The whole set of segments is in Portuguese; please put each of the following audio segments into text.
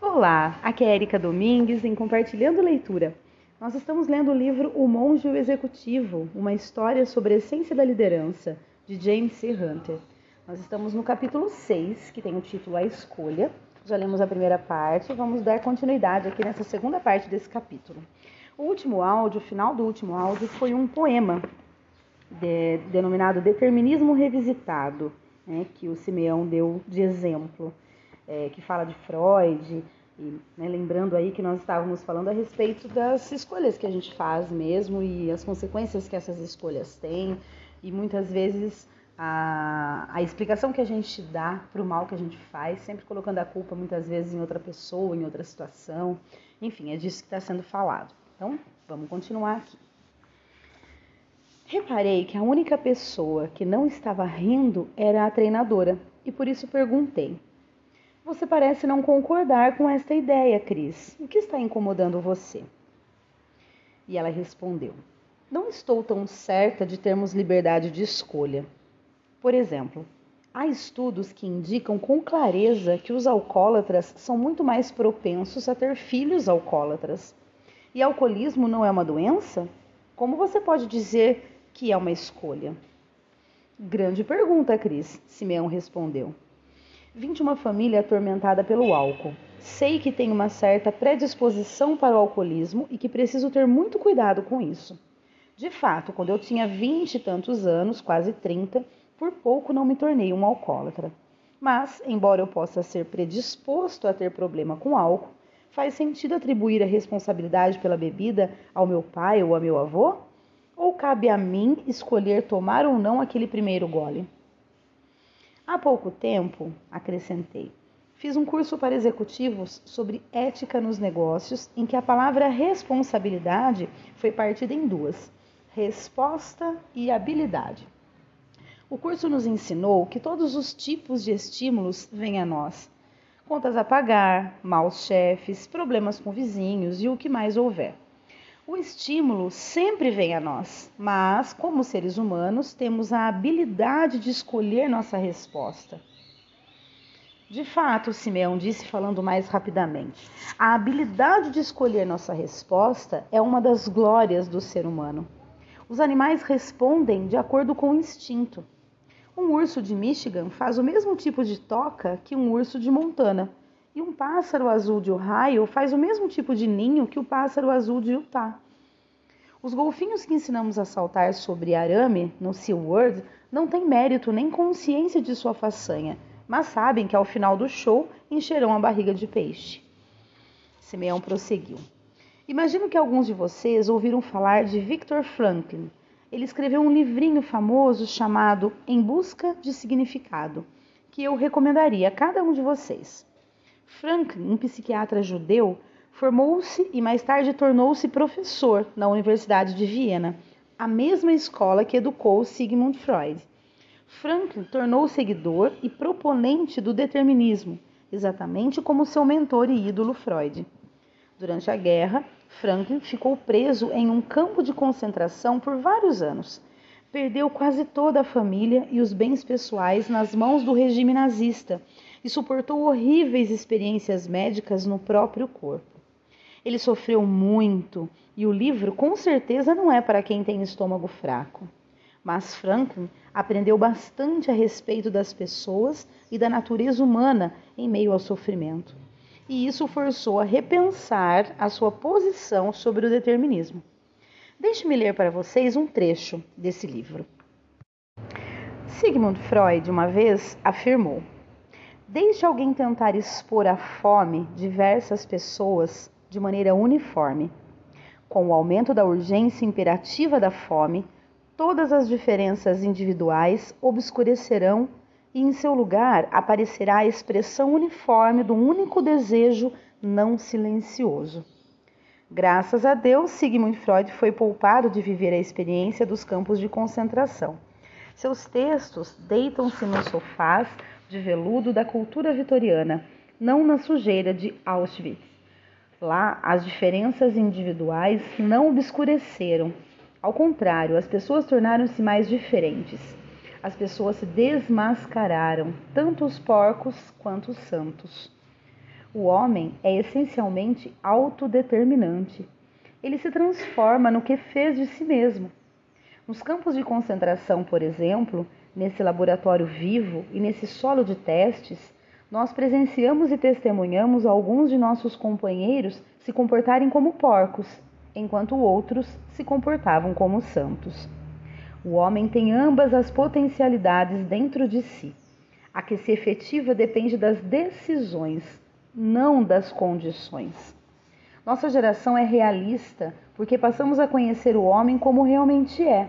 Olá, aqui é Erika Domingues em Compartilhando Leitura. Nós estamos lendo o livro O Monge e o Executivo, uma história sobre a essência da liderança, de James C. Hunter. Nós estamos no capítulo 6, que tem o título A Escolha. Já lemos a primeira parte, vamos dar continuidade aqui nessa segunda parte desse capítulo. O último áudio, o final do último áudio, foi um poema de, denominado Determinismo Revisitado, né, que o Simeão deu de exemplo, é, que fala de Freud, e, né, lembrando aí que nós estávamos falando a respeito das escolhas que a gente faz mesmo e as consequências que essas escolhas têm, e muitas vezes a, a explicação que a gente dá para o mal que a gente faz, sempre colocando a culpa muitas vezes em outra pessoa, em outra situação, enfim, é disso que está sendo falado. Então, vamos continuar aqui. Reparei que a única pessoa que não estava rindo era a treinadora e por isso perguntei: você parece não concordar com esta ideia, Cris. O que está incomodando você? E ela respondeu: Não estou tão certa de termos liberdade de escolha. Por exemplo, há estudos que indicam com clareza que os alcoólatras são muito mais propensos a ter filhos alcoólatras. E alcoolismo não é uma doença? Como você pode dizer que é uma escolha? Grande pergunta, Cris, Simeão respondeu. Vim de uma família atormentada pelo álcool. Sei que tenho uma certa predisposição para o alcoolismo e que preciso ter muito cuidado com isso. De fato, quando eu tinha vinte e tantos anos, quase trinta, por pouco não me tornei um alcoólatra. Mas, embora eu possa ser predisposto a ter problema com álcool, faz sentido atribuir a responsabilidade pela bebida ao meu pai ou a meu avô? Ou cabe a mim escolher tomar ou não aquele primeiro gole? Há pouco tempo, acrescentei, fiz um curso para executivos sobre ética nos negócios, em que a palavra responsabilidade foi partida em duas: resposta e habilidade. O curso nos ensinou que todos os tipos de estímulos vêm a nós: contas a pagar, maus chefes, problemas com vizinhos e o que mais houver. O estímulo sempre vem a nós, mas, como seres humanos, temos a habilidade de escolher nossa resposta. De fato, Simeão disse falando mais rapidamente, a habilidade de escolher nossa resposta é uma das glórias do ser humano. Os animais respondem de acordo com o instinto. Um urso de Michigan faz o mesmo tipo de toca que um urso de Montana e um pássaro azul de Ohio faz o mesmo tipo de ninho que o pássaro azul de Utah. Os golfinhos que ensinamos a saltar sobre arame no SeaWorld não têm mérito nem consciência de sua façanha, mas sabem que ao final do show encherão a barriga de peixe. Simeão prosseguiu. Imagino que alguns de vocês ouviram falar de Victor Franklin. Ele escreveu um livrinho famoso chamado Em Busca de Significado, que eu recomendaria a cada um de vocês. Franklin, um psiquiatra judeu, formou-se e mais tarde tornou-se professor na Universidade de Viena, a mesma escola que educou Sigmund Freud. Franklin tornou seguidor e proponente do determinismo, exatamente como seu mentor e ídolo Freud. Durante a guerra, Franklin ficou preso em um campo de concentração por vários anos. Perdeu quase toda a família e os bens pessoais nas mãos do regime nazista e suportou horríveis experiências médicas no próprio corpo. Ele sofreu muito e o livro com certeza não é para quem tem estômago fraco. Mas Franklin aprendeu bastante a respeito das pessoas e da natureza humana em meio ao sofrimento. E isso forçou a repensar a sua posição sobre o determinismo. Deixe-me ler para vocês um trecho desse livro. Sigmund Freud uma vez afirmou: Deixe alguém tentar expor a fome diversas pessoas de maneira uniforme. Com o aumento da urgência imperativa da fome, todas as diferenças individuais obscurecerão e em seu lugar aparecerá a expressão uniforme do único desejo não silencioso. Graças a Deus, Sigmund Freud foi poupado de viver a experiência dos campos de concentração. Seus textos deitam-se nos sofás de veludo da cultura vitoriana, não na sujeira de Auschwitz. Lá, as diferenças individuais não obscureceram. Ao contrário, as pessoas tornaram-se mais diferentes. As pessoas se desmascararam, tanto os porcos quanto os santos. O homem é essencialmente autodeterminante. Ele se transforma no que fez de si mesmo. Nos campos de concentração, por exemplo, nesse laboratório vivo e nesse solo de testes, nós presenciamos e testemunhamos alguns de nossos companheiros se comportarem como porcos, enquanto outros se comportavam como santos. O homem tem ambas as potencialidades dentro de si. A que se efetiva depende das decisões, não das condições. Nossa geração é realista porque passamos a conhecer o homem como realmente é.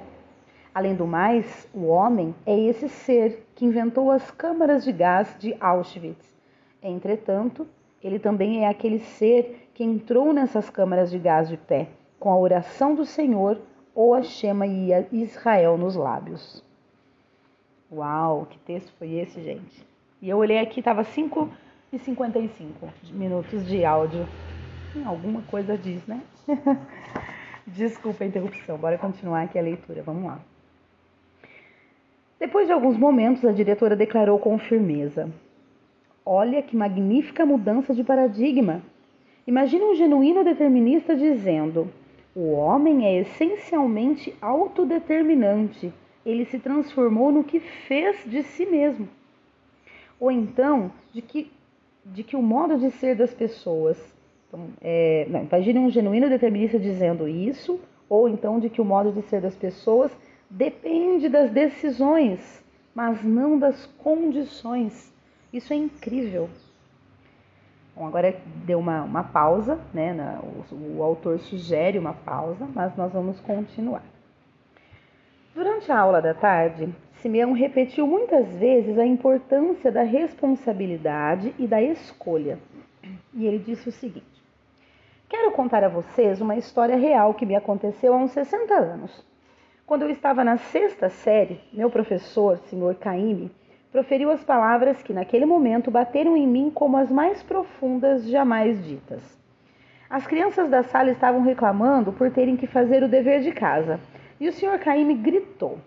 Além do mais, o homem é esse ser que inventou as câmaras de gás de Auschwitz. Entretanto, ele também é aquele ser que entrou nessas câmaras de gás de pé, com a oração do Senhor ou a Shema e Israel nos lábios. Uau, que texto foi esse, gente? E eu olhei aqui, estava 5 e 55 minutos de áudio. Alguma coisa diz, né? Desculpa a interrupção, bora continuar aqui a leitura, vamos lá. Depois de alguns momentos, a diretora declarou com firmeza: Olha que magnífica mudança de paradigma! Imagine um genuíno determinista dizendo: o homem é essencialmente autodeterminante, ele se transformou no que fez de si mesmo. Ou então, de que, de que o modo de ser das pessoas então, é, não, imagine um genuíno determinista dizendo isso, ou então de que o modo de ser das pessoas depende das decisões, mas não das condições. Isso é incrível. Bom, agora deu uma, uma pausa, né? Na, o, o autor sugere uma pausa, mas nós vamos continuar. Durante a aula da tarde, Simeão repetiu muitas vezes a importância da responsabilidade e da escolha. E ele disse o seguinte: Quero contar a vocês uma história real que me aconteceu há uns 60 anos. Quando eu estava na sexta série, meu professor, Sr. Caime, proferiu as palavras que naquele momento bateram em mim como as mais profundas jamais ditas. As crianças da sala estavam reclamando por terem que fazer o dever de casa, e o Sr. Caime gritou: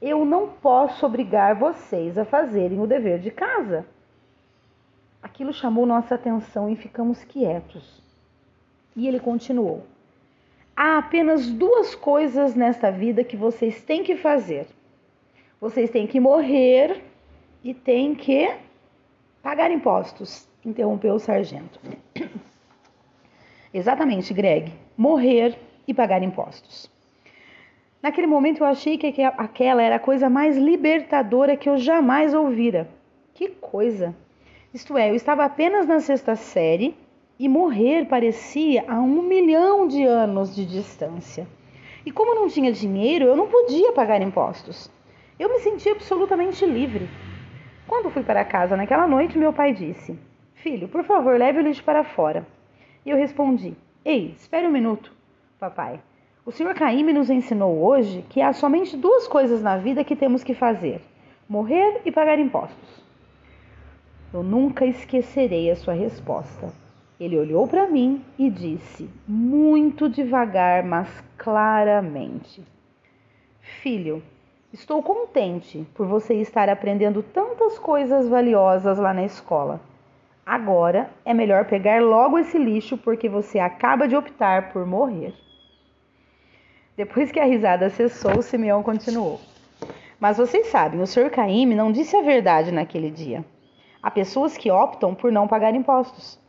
Eu não posso obrigar vocês a fazerem o dever de casa. Aquilo chamou nossa atenção e ficamos quietos. E ele continuou: Há apenas duas coisas nesta vida que vocês têm que fazer. Vocês têm que morrer e têm que pagar impostos, interrompeu o sargento. Exatamente, Greg. Morrer e pagar impostos. Naquele momento eu achei que aquela era a coisa mais libertadora que eu jamais ouvira. Que coisa! Isto é, eu estava apenas na sexta série e morrer parecia a um milhão de anos de distância. E como não tinha dinheiro, eu não podia pagar impostos. Eu me sentia absolutamente livre. Quando fui para casa naquela noite, meu pai disse: Filho, por favor, leve o lixo para fora. E eu respondi: Ei, espere um minuto, papai. O senhor Caíme nos ensinou hoje que há somente duas coisas na vida que temos que fazer: morrer e pagar impostos. Eu nunca esquecerei a sua resposta. Ele olhou para mim e disse, muito devagar, mas claramente: Filho, estou contente por você estar aprendendo tantas coisas valiosas lá na escola. Agora é melhor pegar logo esse lixo porque você acaba de optar por morrer. Depois que a risada cessou, Simeão continuou. Mas vocês sabem, o Sr. Caíme não disse a verdade naquele dia. Há pessoas que optam por não pagar impostos.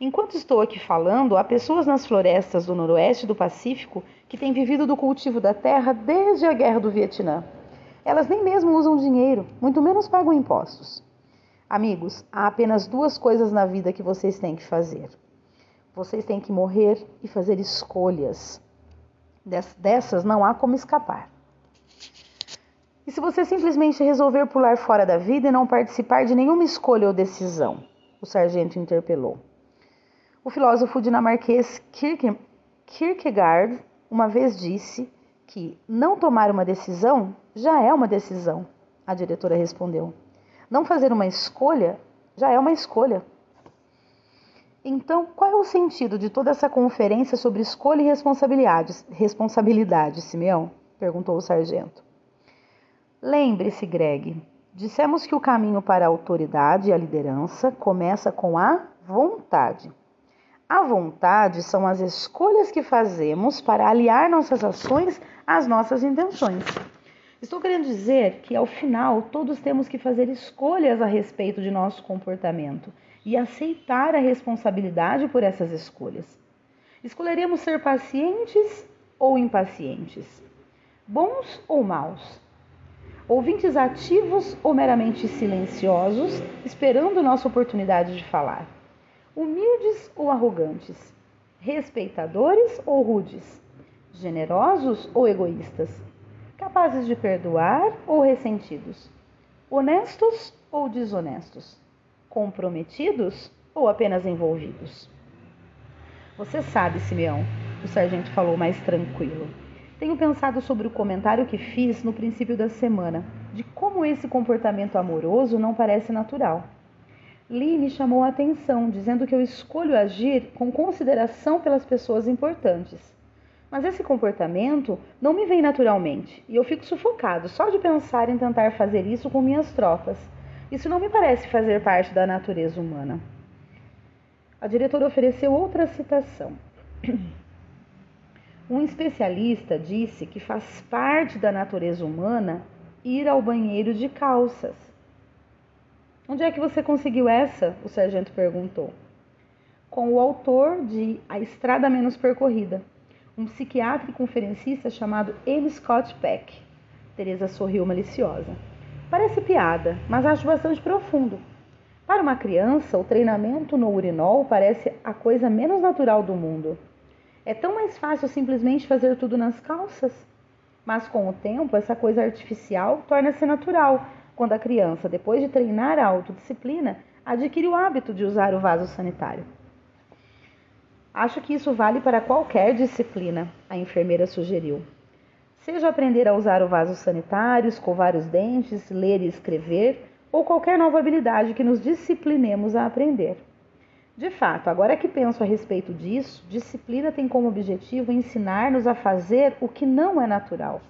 Enquanto estou aqui falando, há pessoas nas florestas do noroeste do Pacífico que têm vivido do cultivo da terra desde a guerra do Vietnã. Elas nem mesmo usam dinheiro, muito menos pagam impostos. Amigos, há apenas duas coisas na vida que vocês têm que fazer. Vocês têm que morrer e fazer escolhas. Dessas não há como escapar. E se você simplesmente resolver pular fora da vida e não participar de nenhuma escolha ou decisão? O sargento interpelou. O filósofo dinamarquês Kierkegaard uma vez disse que não tomar uma decisão já é uma decisão. A diretora respondeu. Não fazer uma escolha já é uma escolha. Então, qual é o sentido de toda essa conferência sobre escolha e responsabilidade, responsabilidade Simeão? perguntou o sargento. Lembre-se, Greg, Dissemos que o caminho para a autoridade e a liderança começa com a vontade. A vontade são as escolhas que fazemos para aliar nossas ações às nossas intenções. Estou querendo dizer que, ao final, todos temos que fazer escolhas a respeito de nosso comportamento e aceitar a responsabilidade por essas escolhas. Escolheremos ser pacientes ou impacientes, bons ou maus, ouvintes ativos ou meramente silenciosos, esperando nossa oportunidade de falar, humildes ou arrogantes, respeitadores ou rudes, generosos ou egoístas, capazes de perdoar ou ressentidos, honestos ou desonestos, comprometidos ou apenas envolvidos. Você sabe, Simeão, o sargento falou mais tranquilo. Tenho pensado sobre o comentário que fiz no princípio da semana, de como esse comportamento amoroso não parece natural. Lee me chamou a atenção, dizendo que eu escolho agir com consideração pelas pessoas importantes. Mas esse comportamento não me vem naturalmente e eu fico sufocado só de pensar em tentar fazer isso com minhas tropas. Isso não me parece fazer parte da natureza humana. A diretora ofereceu outra citação. Um especialista disse que faz parte da natureza humana ir ao banheiro de calças. Onde é que você conseguiu essa? O sargento perguntou. Com o autor de A Estrada Menos Percorrida, um psiquiatra e conferencista chamado M. Scott Peck. Teresa sorriu maliciosa. Parece piada, mas acho bastante profundo. Para uma criança, o treinamento no urinol parece a coisa menos natural do mundo. É tão mais fácil simplesmente fazer tudo nas calças. Mas com o tempo, essa coisa artificial torna-se natural quando a criança, depois de treinar a autodisciplina, adquire o hábito de usar o vaso sanitário. Acho que isso vale para qualquer disciplina, a enfermeira sugeriu. Seja aprender a usar o vaso sanitário, escovar os dentes, ler e escrever, ou qualquer nova habilidade que nos disciplinemos a aprender. De fato, agora que penso a respeito disso, disciplina tem como objetivo ensinar-nos a fazer o que não é natural.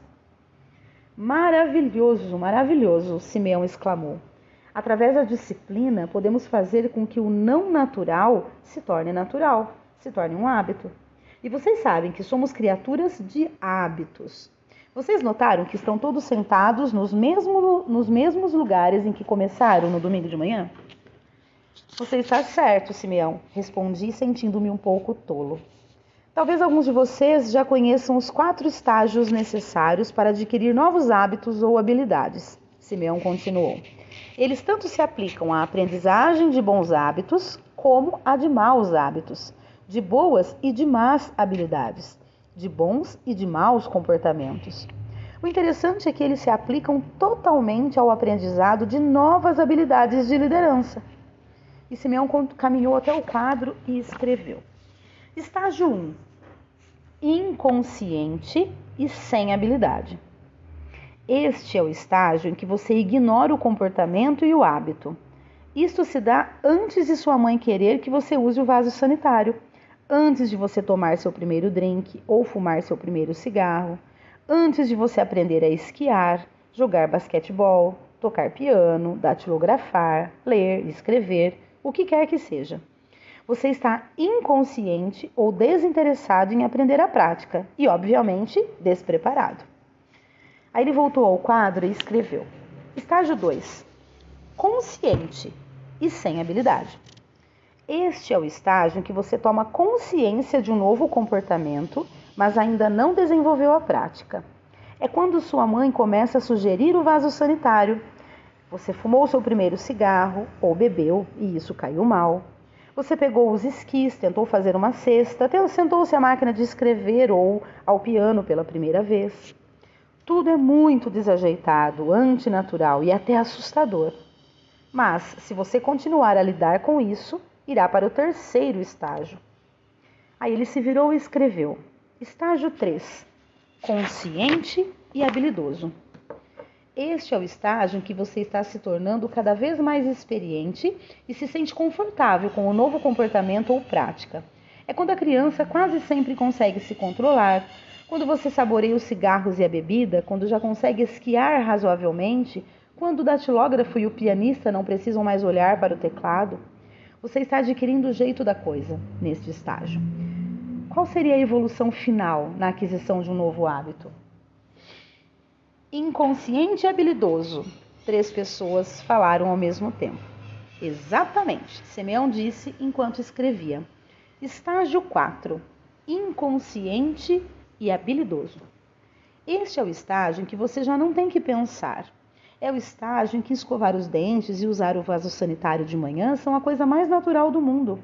Maravilhoso, maravilhoso, Simeão exclamou. Através da disciplina, podemos fazer com que o não natural se torne natural, se torne um hábito. E vocês sabem que somos criaturas de hábitos. Vocês notaram que estão todos sentados nos, mesmo, nos mesmos lugares em que começaram no domingo de manhã? Você está certo, Simeão, respondi, sentindo-me um pouco tolo. Talvez alguns de vocês já conheçam os quatro estágios necessários para adquirir novos hábitos ou habilidades. Simeão continuou. Eles tanto se aplicam à aprendizagem de bons hábitos como à de maus hábitos, de boas e de más habilidades, de bons e de maus comportamentos. O interessante é que eles se aplicam totalmente ao aprendizado de novas habilidades de liderança. E Simeão caminhou até o quadro e escreveu: Estágio 1: Inconsciente e sem habilidade. Este é o estágio em que você ignora o comportamento e o hábito. Isto se dá antes de sua mãe querer que você use o vaso sanitário, antes de você tomar seu primeiro drink ou fumar seu primeiro cigarro, antes de você aprender a esquiar, jogar basquetebol, tocar piano, datilografar, ler, escrever o que quer que seja. Você está inconsciente ou desinteressado em aprender a prática e, obviamente, despreparado. Aí ele voltou ao quadro e escreveu: Estágio 2: Consciente e sem habilidade. Este é o estágio em que você toma consciência de um novo comportamento, mas ainda não desenvolveu a prática. É quando sua mãe começa a sugerir o vaso sanitário, você fumou seu primeiro cigarro ou bebeu e isso caiu mal. Você pegou os esquis, tentou fazer uma cesta, sentou-se à máquina de escrever ou ao piano pela primeira vez. Tudo é muito desajeitado, antinatural e até assustador. Mas, se você continuar a lidar com isso, irá para o terceiro estágio. Aí ele se virou e escreveu: Estágio 3: Consciente e habilidoso. Este é o estágio em que você está se tornando cada vez mais experiente e se sente confortável com o novo comportamento ou prática. É quando a criança quase sempre consegue se controlar, quando você saboreia os cigarros e a bebida, quando já consegue esquiar razoavelmente, Quando o datilógrafo e o pianista não precisam mais olhar para o teclado, você está adquirindo o jeito da coisa neste estágio. Qual seria a evolução final na aquisição de um novo hábito? Inconsciente e habilidoso. Três pessoas falaram ao mesmo tempo. Exatamente, Simeão disse enquanto escrevia. Estágio 4. Inconsciente e habilidoso. Este é o estágio em que você já não tem que pensar. É o estágio em que escovar os dentes e usar o vaso sanitário de manhã são a coisa mais natural do mundo.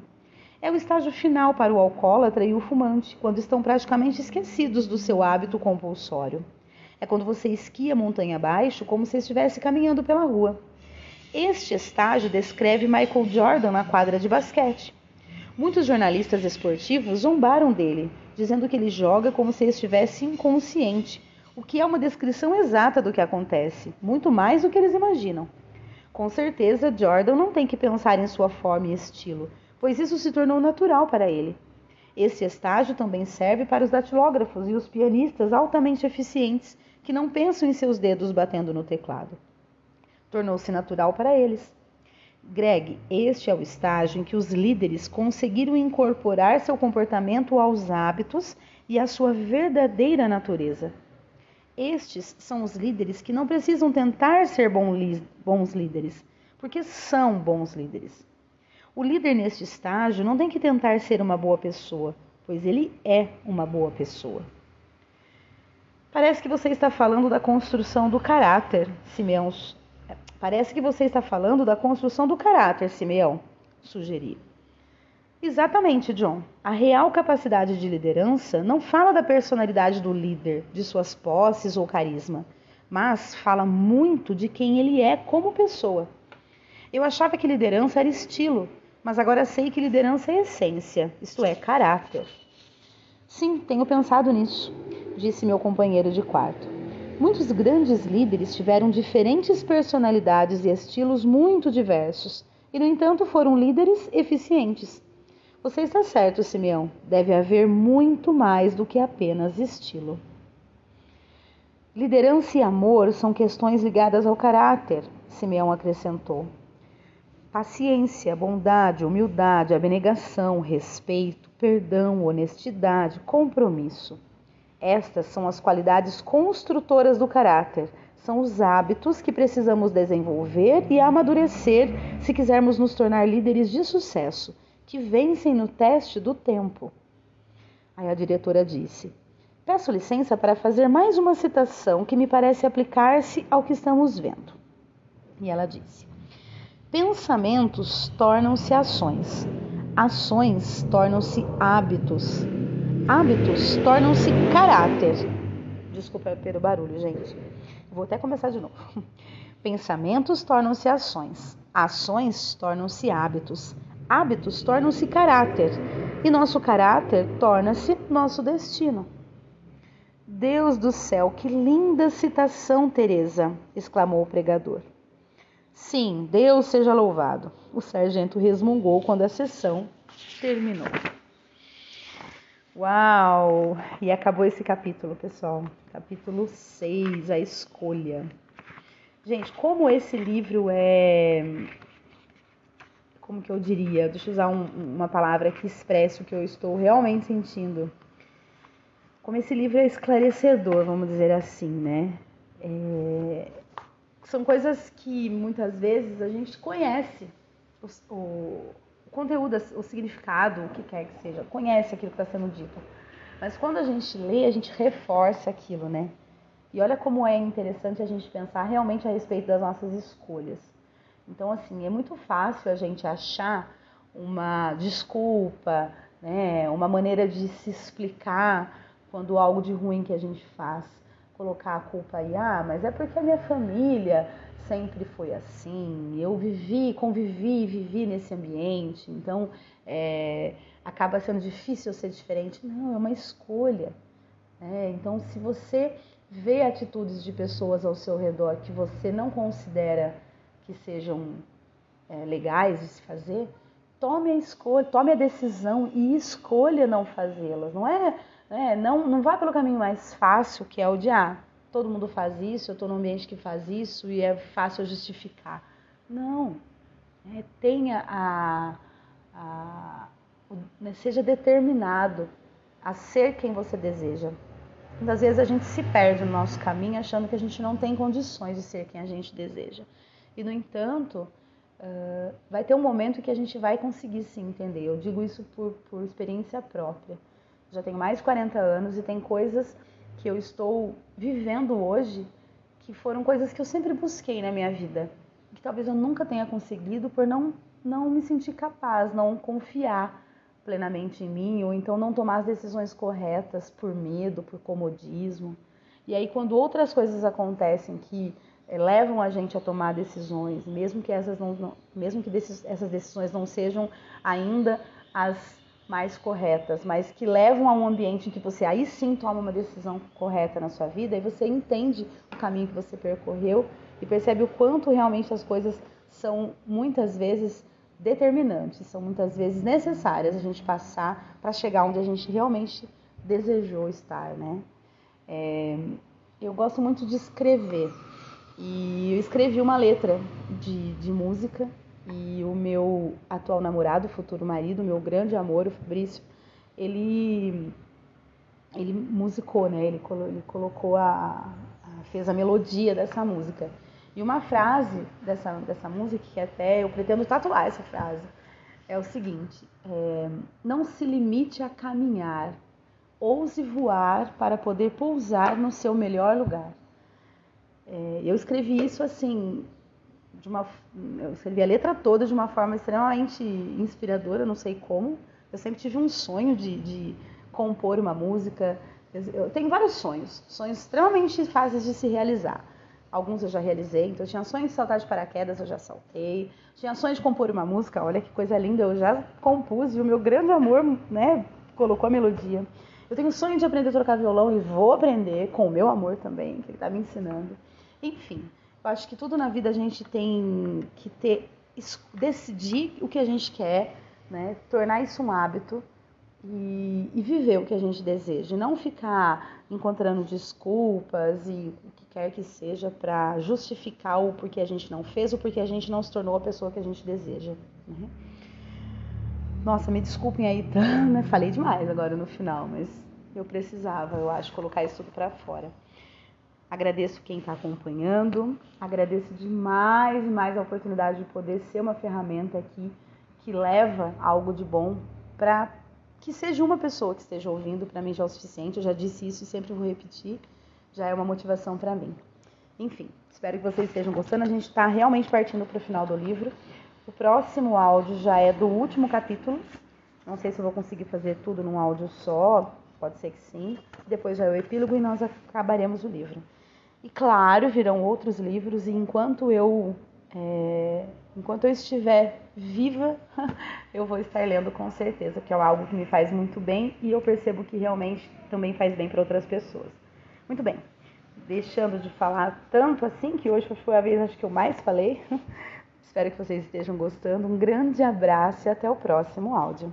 É o estágio final para o alcoólatra e o fumante, quando estão praticamente esquecidos do seu hábito compulsório. É quando você esquia montanha abaixo como se estivesse caminhando pela rua. Este estágio descreve Michael Jordan na quadra de basquete. Muitos jornalistas esportivos zombaram dele, dizendo que ele joga como se estivesse inconsciente, o que é uma descrição exata do que acontece, muito mais do que eles imaginam. Com certeza, Jordan não tem que pensar em sua forma e estilo, pois isso se tornou natural para ele. Esse estágio também serve para os datilógrafos e os pianistas altamente eficientes que não pensam em seus dedos batendo no teclado. Tornou-se natural para eles. Greg, este é o estágio em que os líderes conseguiram incorporar seu comportamento aos hábitos e à sua verdadeira natureza. Estes são os líderes que não precisam tentar ser bons líderes, porque são bons líderes. O líder neste estágio não tem que tentar ser uma boa pessoa, pois ele é uma boa pessoa. Parece que você está falando da construção do caráter, Simeão. Parece que você está falando da construção do caráter, Simeão, sugeri. Exatamente, John. A real capacidade de liderança não fala da personalidade do líder, de suas posses ou carisma, mas fala muito de quem ele é como pessoa. Eu achava que liderança era estilo, mas agora sei que liderança é essência, isto é, caráter. Sim, tenho pensado nisso, disse meu companheiro de quarto. Muitos grandes líderes tiveram diferentes personalidades e estilos muito diversos, e no entanto foram líderes eficientes. Você está certo, Simeão. Deve haver muito mais do que apenas estilo. Liderança e amor são questões ligadas ao caráter, Simeão acrescentou. Paciência, bondade, humildade, abnegação, respeito, perdão, honestidade, compromisso. Estas são as qualidades construtoras do caráter. São os hábitos que precisamos desenvolver e amadurecer se quisermos nos tornar líderes de sucesso, que vencem no teste do tempo. Aí a diretora disse: Peço licença para fazer mais uma citação que me parece aplicar-se ao que estamos vendo. E ela disse: Pensamentos tornam-se ações, ações tornam-se hábitos, hábitos tornam-se caráter. Desculpa pelo barulho, gente. Vou até começar de novo. Pensamentos tornam-se ações, ações tornam-se hábitos, hábitos tornam-se caráter e nosso caráter torna-se nosso destino. Deus do céu, que linda citação, Teresa! exclamou o pregador. Sim, Deus seja louvado. O sargento resmungou quando a sessão terminou. Uau! E acabou esse capítulo, pessoal. Capítulo 6, a escolha. Gente, como esse livro é. Como que eu diria? Deixa eu usar um, uma palavra que expresse o que eu estou realmente sentindo. Como esse livro é esclarecedor, vamos dizer assim, né? É, são coisas que muitas vezes a gente conhece o, conteúdo, o significado, o que quer que seja, conhece aquilo que está sendo dito. Mas quando a gente lê, a gente reforça aquilo, né? E olha como é interessante a gente pensar realmente a respeito das nossas escolhas. Então, assim, é muito fácil a gente achar uma desculpa, né, uma maneira de se explicar quando algo de ruim que a gente faz colocar a culpa aí, ah, mas é porque a minha família sempre foi assim, eu vivi, convivi, vivi nesse ambiente, então é, acaba sendo difícil ser diferente. Não, é uma escolha. Né? Então, se você vê atitudes de pessoas ao seu redor que você não considera que sejam é, legais de se fazer, tome a escolha, tome a decisão e escolha não fazê-las. Não é é, não, não vá pelo caminho mais fácil, que é o de ah, todo mundo faz isso, eu estou num ambiente que faz isso e é fácil justificar. Não. É, tenha a, a, né, seja determinado a ser quem você deseja. Muitas vezes a gente se perde no nosso caminho achando que a gente não tem condições de ser quem a gente deseja. E, no entanto, uh, vai ter um momento que a gente vai conseguir se entender. Eu digo isso por, por experiência própria. Já tenho mais de 40 anos e tem coisas que eu estou vivendo hoje que foram coisas que eu sempre busquei na minha vida. Que talvez eu nunca tenha conseguido por não, não me sentir capaz, não confiar plenamente em mim, ou então não tomar as decisões corretas por medo, por comodismo. E aí, quando outras coisas acontecem que é, levam a gente a tomar decisões, mesmo que essas, não, não mesmo que essas decisões não sejam ainda as mais corretas, mas que levam a um ambiente em que você aí sim toma uma decisão correta na sua vida, e você entende o caminho que você percorreu e percebe o quanto realmente as coisas são muitas vezes determinantes, são muitas vezes necessárias a gente passar para chegar onde a gente realmente desejou estar, né? É, eu gosto muito de escrever e eu escrevi uma letra de, de música e o meu atual namorado, futuro marido, meu grande amor, o Fabrício, ele ele musicou, né? Ele, ele colocou a, a fez a melodia dessa música. E uma frase dessa, dessa música, que até eu pretendo tatuar essa frase, é o seguinte: é, Não se limite a caminhar, ouse voar para poder pousar no seu melhor lugar. É, eu escrevi isso assim, de uma, eu escrevi a letra toda de uma forma extremamente inspiradora, não sei como. Eu sempre tive um sonho de, de compor uma música. Eu tenho vários sonhos, sonhos extremamente fáceis de se realizar. Alguns eu já realizei, então tinha sonhos de saltar de paraquedas, eu já saltei. Tinha sonhos de compor uma música, olha que coisa linda, eu já compus e o meu grande amor, né, colocou a melodia. Eu tenho sonho de aprender a tocar violão e vou aprender com o meu amor também, que ele está me ensinando. Enfim, eu acho que tudo na vida a gente tem que ter decidir o que a gente quer, né, tornar isso um hábito e, e viver o que a gente deseja, e não ficar encontrando desculpas e o que quer que seja para justificar o porquê a gente não fez ou porque a gente não se tornou a pessoa que a gente deseja. Né? Nossa, me desculpem aí, né? falei demais agora no final, mas eu precisava, eu acho, colocar isso tudo para fora. Agradeço quem está acompanhando, agradeço demais, mais a oportunidade de poder ser uma ferramenta aqui que leva algo de bom para que seja uma pessoa que esteja ouvindo, para mim já é o suficiente. Eu já disse isso e sempre vou repetir, já é uma motivação para mim. Enfim, espero que vocês estejam gostando. A gente está realmente partindo para o final do livro. O próximo áudio já é do último capítulo. Não sei se eu vou conseguir fazer tudo num áudio só, pode ser que sim. Depois já é o epílogo e nós acabaremos o livro. E claro, virão outros livros, e enquanto eu é, enquanto eu estiver viva, eu vou estar lendo com certeza, que é algo que me faz muito bem e eu percebo que realmente também faz bem para outras pessoas. Muito bem, deixando de falar tanto assim, que hoje foi a vez acho que eu mais falei. Espero que vocês estejam gostando. Um grande abraço e até o próximo áudio.